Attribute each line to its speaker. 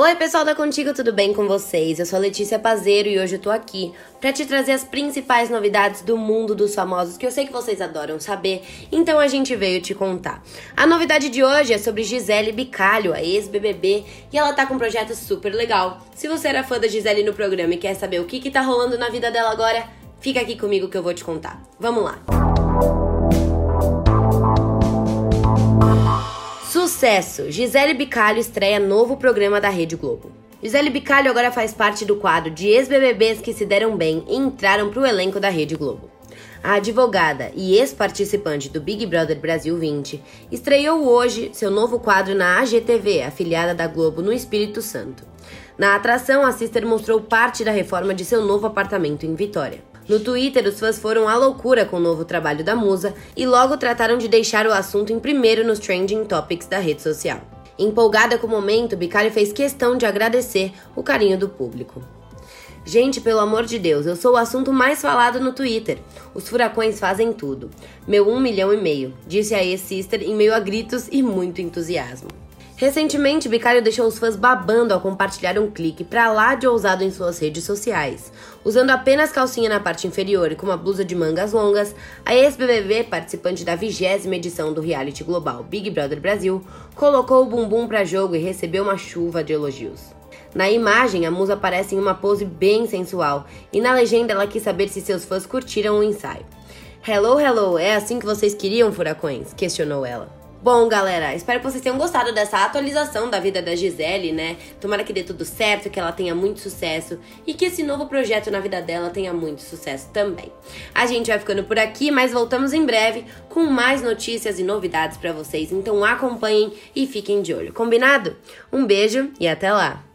Speaker 1: Oi, pessoal da Contigo, tudo bem com vocês? Eu sou Letícia Pazeiro e hoje eu tô aqui para te trazer as principais novidades do mundo dos famosos que eu sei que vocês adoram saber, então a gente veio te contar. A novidade de hoje é sobre Gisele Bicalho, a ex-BBB, e ela tá com um projeto super legal. Se você era fã da Gisele no programa e quer saber o que que tá rolando na vida dela agora, fica aqui comigo que eu vou te contar. Vamos lá. Sucesso! Gisele Bicalho estreia novo programa da Rede Globo. Gisele Bicalho agora faz parte do quadro de ex-BBBs que se deram bem e entraram para o elenco da Rede Globo. A advogada e ex-participante do Big Brother Brasil 20 estreou hoje seu novo quadro na AGTV, afiliada da Globo no Espírito Santo. Na atração, a Sister mostrou parte da reforma de seu novo apartamento em Vitória. No Twitter, os fãs foram à loucura com o novo trabalho da musa e logo trataram de deixar o assunto em primeiro nos trending topics da rede social. Empolgada com o momento, Bicalho fez questão de agradecer o carinho do público. Gente, pelo amor de Deus, eu sou o assunto mais falado no Twitter. Os furacões fazem tudo. Meu um milhão e meio, disse a ex-sister em meio a gritos e muito entusiasmo. Recentemente, Bicalho deixou os fãs babando ao compartilhar um clique pra lá de ousado em suas redes sociais. Usando apenas calcinha na parte inferior e com uma blusa de mangas longas, a ex-BBB, participante da vigésima edição do reality global Big Brother Brasil, colocou o bumbum pra jogo e recebeu uma chuva de elogios. Na imagem, a musa aparece em uma pose bem sensual e na legenda ela quis saber se seus fãs curtiram o ensaio. Hello, hello, é assim que vocês queriam, furacões? questionou ela. Bom, galera, espero que vocês tenham gostado dessa atualização da vida da Gisele, né? Tomara que dê tudo certo, que ela tenha muito sucesso e que esse novo projeto na vida dela tenha muito sucesso também. A gente vai ficando por aqui, mas voltamos em breve com mais notícias e novidades para vocês. Então acompanhem e fiquem de olho. Combinado? Um beijo e até lá.